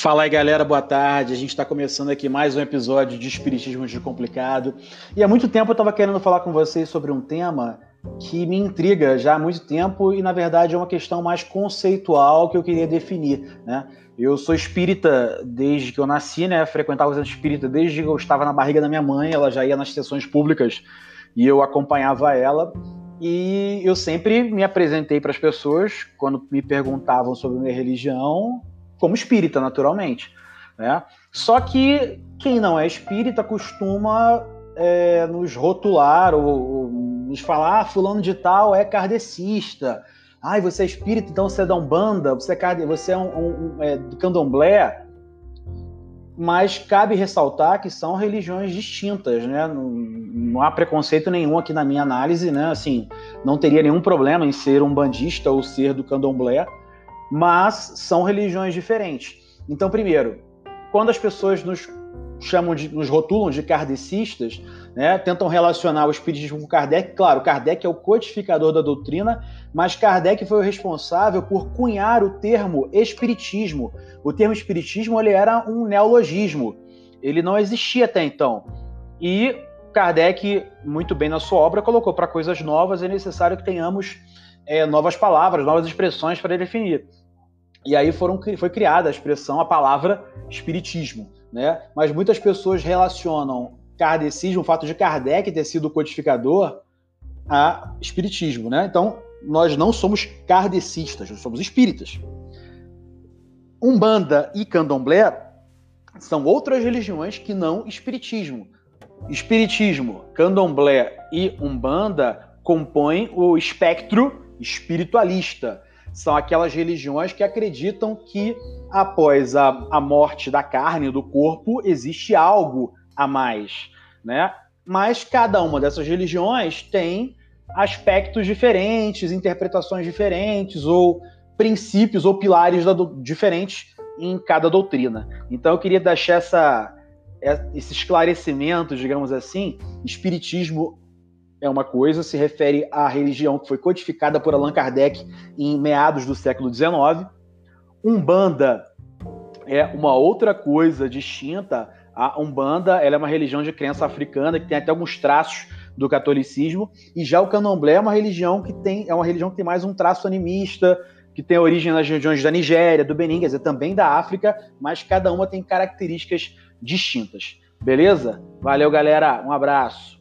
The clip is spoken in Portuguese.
Fala aí galera, boa tarde. A gente está começando aqui mais um episódio de Espiritismo Descomplicado. E há muito tempo eu estava querendo falar com vocês sobre um tema que me intriga já há muito tempo e na verdade é uma questão mais conceitual que eu queria definir. Né? Eu sou espírita desde que eu nasci, né? Frequentava o centro espírita desde que eu estava na barriga da minha mãe, ela já ia nas sessões públicas e eu acompanhava ela. E eu sempre me apresentei para as pessoas quando me perguntavam sobre minha religião, como espírita, naturalmente. Né? Só que quem não é espírita costuma é, nos rotular ou, ou, nos falar: ah, fulano de tal é kardecista. Ai, você é espírita, então você é da Umbanda, você é, você é, um, um, é do candomblé. Mas cabe ressaltar que são religiões distintas, né? Não, não, há preconceito nenhum aqui na minha análise, né? Assim, não teria nenhum problema em ser um bandista ou ser do candomblé, mas são religiões diferentes. Então, primeiro, quando as pessoas nos chamam de, nos rotulam de kardecistas, né, tentam relacionar o espiritismo com Kardec. Claro, Kardec é o codificador da doutrina, mas Kardec foi o responsável por cunhar o termo espiritismo. O termo espiritismo ele era um neologismo. Ele não existia até então. E Kardec, muito bem na sua obra, colocou para coisas novas é necessário que tenhamos é, novas palavras, novas expressões para definir. E aí foram, foi criada a expressão, a palavra espiritismo. Né? Mas muitas pessoas relacionam kardecismo, o fato de Kardec ter sido o codificador, a espiritismo. Né? Então, nós não somos kardecistas, nós somos espíritas. Umbanda e candomblé são outras religiões que não espiritismo. Espiritismo, candomblé e umbanda compõem o espectro espiritualista são aquelas religiões que acreditam que após a, a morte da carne, do corpo, existe algo a mais, né? Mas cada uma dessas religiões tem aspectos diferentes, interpretações diferentes, ou princípios ou pilares da, diferentes em cada doutrina. Então eu queria deixar essa, esse esclarecimento, digamos assim. Espiritismo é uma coisa, se refere à religião que foi codificada por Allan Kardec em meados do século XIX. Umbanda é uma outra coisa distinta. A Umbanda ela é uma religião de crença africana que tem até alguns traços do catolicismo, e já o Candomblé é uma religião que tem é uma religião que tem mais um traço animista, que tem origem nas regiões da Nigéria, do Benin, quer dizer, também da África, mas cada uma tem características distintas. Beleza? Valeu, galera. Um abraço.